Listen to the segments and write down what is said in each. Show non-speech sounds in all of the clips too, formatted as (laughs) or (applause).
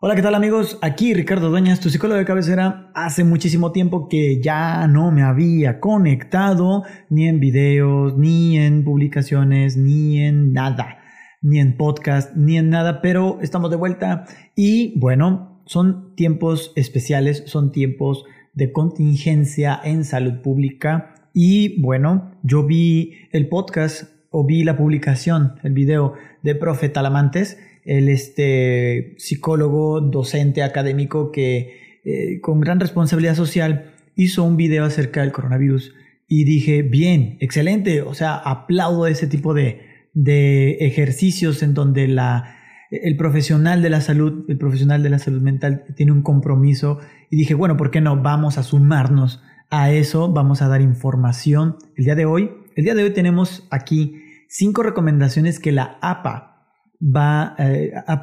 Hola, ¿qué tal amigos? Aquí Ricardo Dueñas, tu psicólogo de cabecera. Hace muchísimo tiempo que ya no me había conectado ni en videos, ni en publicaciones, ni en nada, ni en podcast, ni en nada, pero estamos de vuelta y bueno, son tiempos especiales, son tiempos de contingencia en salud pública y bueno, yo vi el podcast o vi la publicación, el video de Profe Talamantes el este, psicólogo, docente, académico que eh, con gran responsabilidad social hizo un video acerca del coronavirus y dije, bien, excelente, o sea, aplaudo ese tipo de, de ejercicios en donde la, el profesional de la salud, el profesional de la salud mental tiene un compromiso y dije, bueno, ¿por qué no? Vamos a sumarnos a eso, vamos a dar información. El día de hoy, el día de hoy tenemos aquí cinco recomendaciones que la APA, va, eh, ha,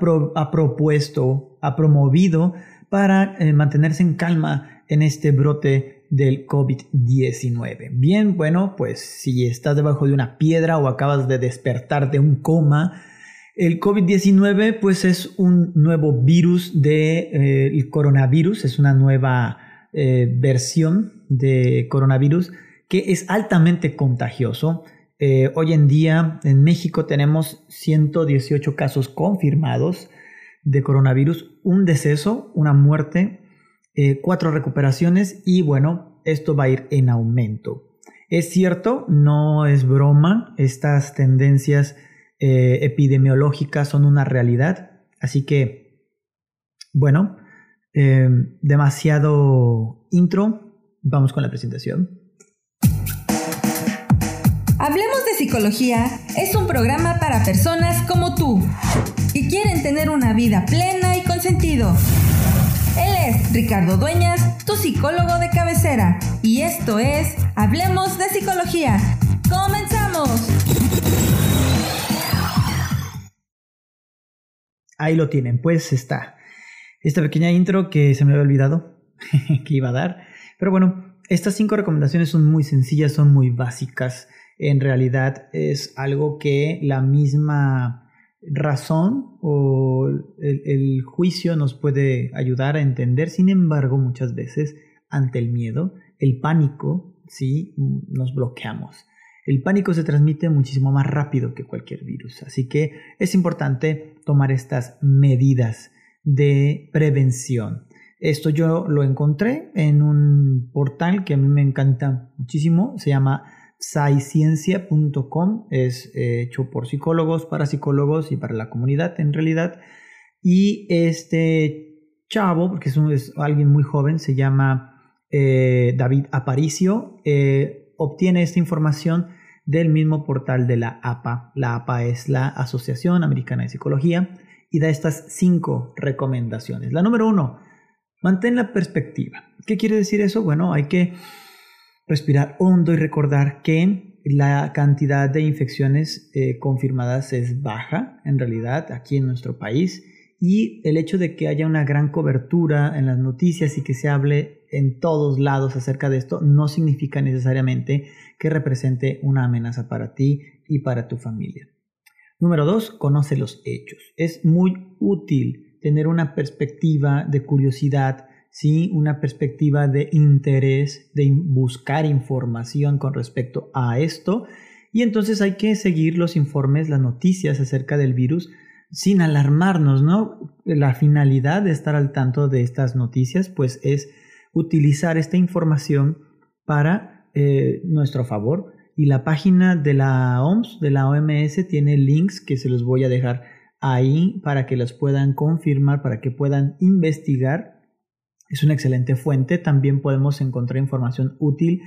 propuesto, ha promovido para eh, mantenerse en calma en este brote del COVID-19. Bien, bueno, pues si estás debajo de una piedra o acabas de despertar de un coma, el COVID-19 pues es un nuevo virus del de, eh, coronavirus, es una nueva versión de coronavirus que es altamente contagioso eh, hoy en día en México tenemos 118 casos confirmados de coronavirus, un deceso, una muerte, eh, cuatro recuperaciones y bueno, esto va a ir en aumento. Es cierto, no es broma, estas tendencias eh, epidemiológicas son una realidad, así que, bueno, demasiado intro, vamos con la presentación. Hablemos de Psicología es un programa para personas como tú y quieren tener una vida plena y con sentido. Él es Ricardo Dueñas, tu psicólogo de cabecera, y esto es Hablemos de Psicología. ¡Comenzamos! Ahí lo tienen, pues está. Esta pequeña intro que se me había olvidado (laughs) que iba a dar. Pero bueno, estas cinco recomendaciones son muy sencillas, son muy básicas en realidad es algo que la misma razón o el, juicio nos puede ayudar a entender. Sin embargo, muchas veces ante el miedo, el pánico, sí, nos bloqueamos. El pánico se transmite muchísimo más rápido que cualquier virus, así que es importante tomar estas medidas de prevención. Esto yo lo encontré en un portal que a mí me encanta muchísimo, se llama Saiciencia.com es eh, hecho por psicólogos, para psicólogos y para la comunidad en realidad. Y este chavo, porque es, alguien muy joven, se llama eh, David Aparicio, eh, obtiene esta información del mismo portal de la APA. La APA es la Asociación Americana de Psicología y da estas cinco recomendaciones. La número uno, mantén la perspectiva. ¿Qué quiere decir eso? Bueno, hay que respirar hondo y recordar que la cantidad de infecciones eh, confirmadas es baja en realidad aquí en nuestro país y el hecho de que haya una gran cobertura en las noticias y que se hable en todos lados acerca de esto no significa necesariamente que represente una amenaza para ti y para tu familia. Número dos, conoce los hechos. Es muy útil tener una perspectiva de curiosidad ¿sí? una perspectiva de interés, de buscar información con respecto a esto. Y entonces hay que seguir los informes, las noticias acerca del virus sin alarmarnos, ¿no? La finalidad de estar al tanto de estas noticias, pues es utilizar esta información para eh, nuestro favor. Y la página de la OMS, de la OMS, tiene links que se los voy a dejar ahí para que los puedan confirmar, para que puedan investigar es una excelente fuente. También podemos encontrar información útil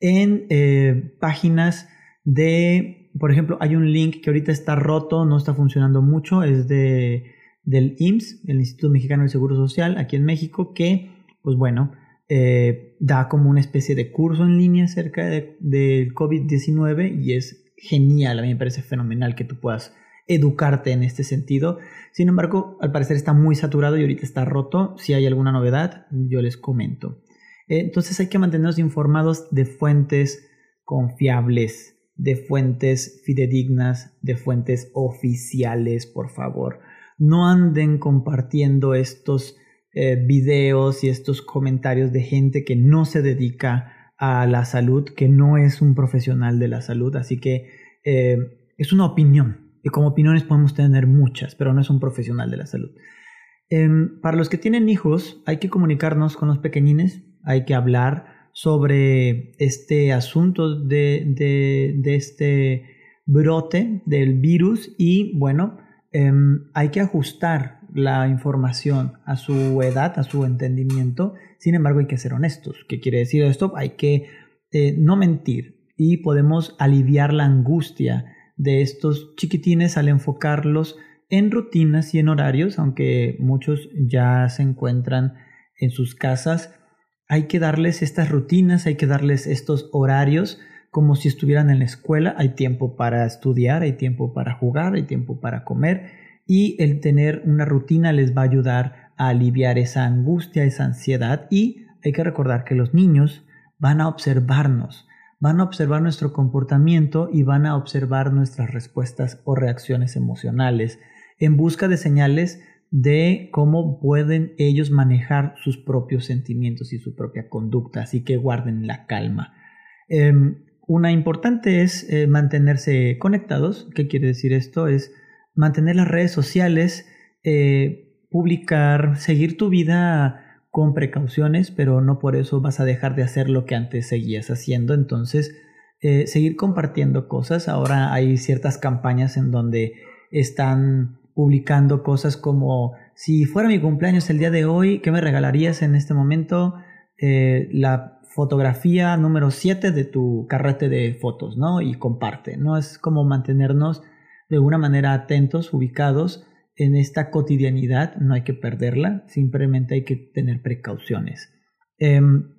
en eh, páginas de, por ejemplo, hay un link que ahorita está roto, no está funcionando mucho, es de, del IMSS, el Instituto Mexicano del Seguro Social, aquí en México, que, pues bueno, eh, da como una especie de curso en línea acerca del de COVID-19 y es genial, a mí me parece fenomenal que tú puedas educarte en este sentido. Sin embargo, al parecer está muy saturado y ahorita está roto. Si hay alguna novedad, yo les comento. Entonces hay que mantenernos informados de fuentes confiables, de fuentes fidedignas, de fuentes oficiales, por favor. no anden compartiendo estos eh, videos y estos comentarios de gente que no se dedica a la salud, que no es un profesional de la salud, así que eh, es una opinión. Y como opiniones podemos tener muchas, pero no es un profesional de la salud. Em, para los que tienen hijos, hay que comunicarnos con los pequeñines, hay que hablar sobre este asunto de, de, este brote del virus y bueno, em, hay que ajustar la información a su edad, a su entendimiento. Sin embargo, hay que ser honestos. ¿Qué quiere decir esto? Hay que eh, no mentir y podemos aliviar la angustia de estos chiquitines al enfocarlos en rutinas y en horarios, aunque muchos ya se encuentran en sus casas. Hay que darles estas rutinas, hay que darles estos horarios como si estuvieran en la escuela. Hay tiempo para estudiar, hay tiempo para jugar, hay tiempo para comer y el tener una rutina les va a ayudar a aliviar esa angustia, esa ansiedad y hay que recordar que los niños van a observarnos, van a observar nuestro comportamiento y van a observar nuestras respuestas o reacciones emocionales en busca de señales de cómo pueden ellos manejar sus propios sentimientos y su propia conducta, así que guarden la calma. Em, una importante es eh, mantenerse conectados. ¿Qué quiere decir esto? Es mantener las redes sociales, eh, publicar, seguir tu vida con precauciones, pero no por eso vas a dejar de hacer lo que antes seguías haciendo. Entonces, eh, seguir compartiendo cosas. Ahora hay ciertas campañas en donde están publicando cosas como si fuera mi cumpleaños el día de hoy, ¿qué me regalarías en este momento? Eh, la fotografía número 7 de tu carrete de fotos, ¿no? Y comparte, ¿no? Es como mantenernos de alguna manera atentos, ubicados en esta cotidianidad, no hay que perderla, simplemente hay que tener precauciones. Em,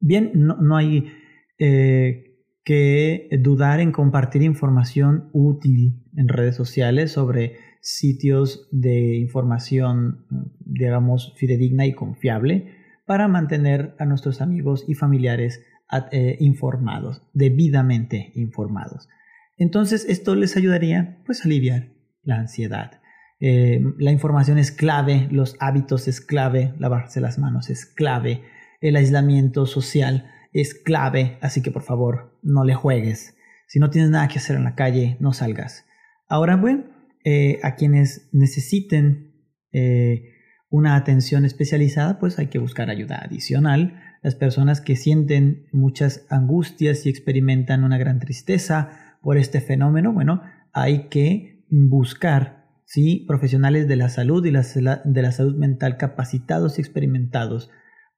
bien, no, hay eh, que dudar en compartir información útil en redes sociales sobre sitios de información, digamos, fidedigna y confiable para mantener a nuestros amigos y familiares eh, informados, debidamente informados. Entonces, esto les ayudaría pues a aliviar la ansiedad. Eh, la información es clave, los hábitos es clave, lavarse las manos es clave, el aislamiento social es clave, así que por favor no le juegues. Si no tienes nada que hacer en la calle, no salgas. Ahora, bueno, eh, a quienes necesiten eh, una atención especializada, pues hay que buscar ayuda adicional. Las personas que sienten muchas angustias y experimentan una gran tristeza por este fenómeno, bueno, hay que buscar ¿sí? profesionales de la salud y de la salud mental capacitados y experimentados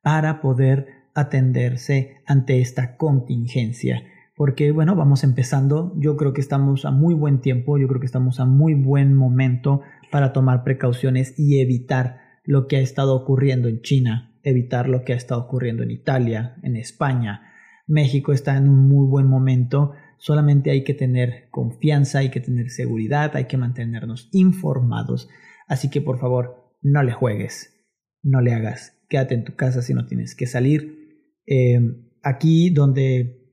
para poder atenderse ante esta contingencia porque bueno, vamos empezando, yo creo que estamos a muy buen tiempo, yo creo que estamos a muy buen momento para tomar precauciones y evitar lo que ha estado ocurriendo en China, evitar lo que ha estado ocurriendo en Italia, en España. México está en un muy buen momento, solamente hay que tener confianza, hay que tener seguridad, hay que mantenernos informados. Así que por favor, no le juegues, no le hagas, quédate en tu casa si no tienes que salir. Eh, aquí donde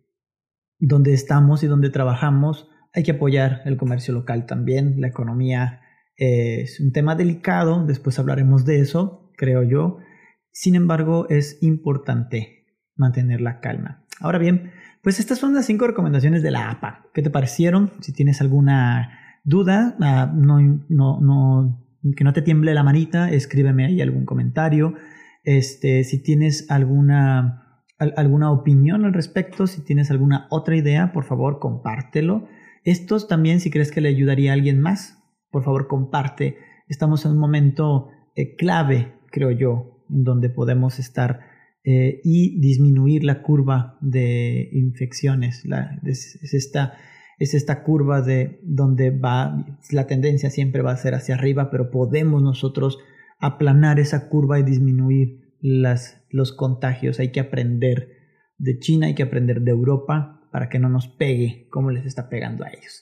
donde estamos y donde trabajamos, hay que apoyar el comercio local también. La economía es un tema delicado, después hablaremos de eso, creo yo. Sin embargo, es importante mantener la calma. Ahora bien, pues estas son las cinco recomendaciones de la APA. ¿Qué te parecieron? Si tienes alguna duda, ah, no, que no te tiemble la manita, escríbeme ahí algún comentario. Este, si tienes alguna alguna opinión al respecto, si tienes alguna otra idea, por favor compártelo. Estos también, si crees que le ayudaría a alguien más, por favor comparte. Estamos en un momento eh, clave, creo yo, en donde podemos estar eh, y disminuir la curva de infecciones. es, esta, es esta curva de donde va, la tendencia siempre va a ser hacia arriba, pero podemos nosotros aplanar esa curva y disminuir las, los contagios, hay que aprender de China, hay que aprender de Europa para que no nos pegue como les está pegando a ellos.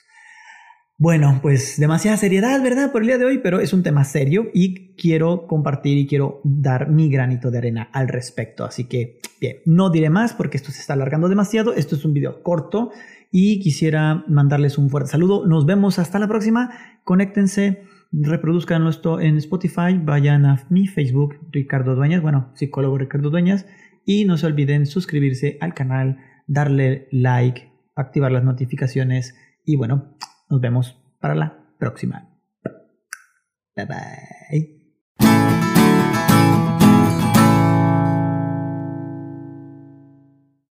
Bueno, pues demasiada seriedad, ¿verdad? Por el día de hoy, pero es un tema serio y quiero compartir y quiero dar mi granito de arena al respecto. Así que, bien, no diré más porque esto se está alargando demasiado. Esto es un video corto y quisiera mandarles un fuerte saludo. Nos vemos hasta la próxima. Conéctense reproduzcan esto en Spotify, vayan a mi Facebook, Ricardo Dueñas, bueno, psicólogo Ricardo Dueñas, y no se olviden suscribirse al canal, darle like, activar las notificaciones y bueno, nos vemos para la próxima. Bye bye.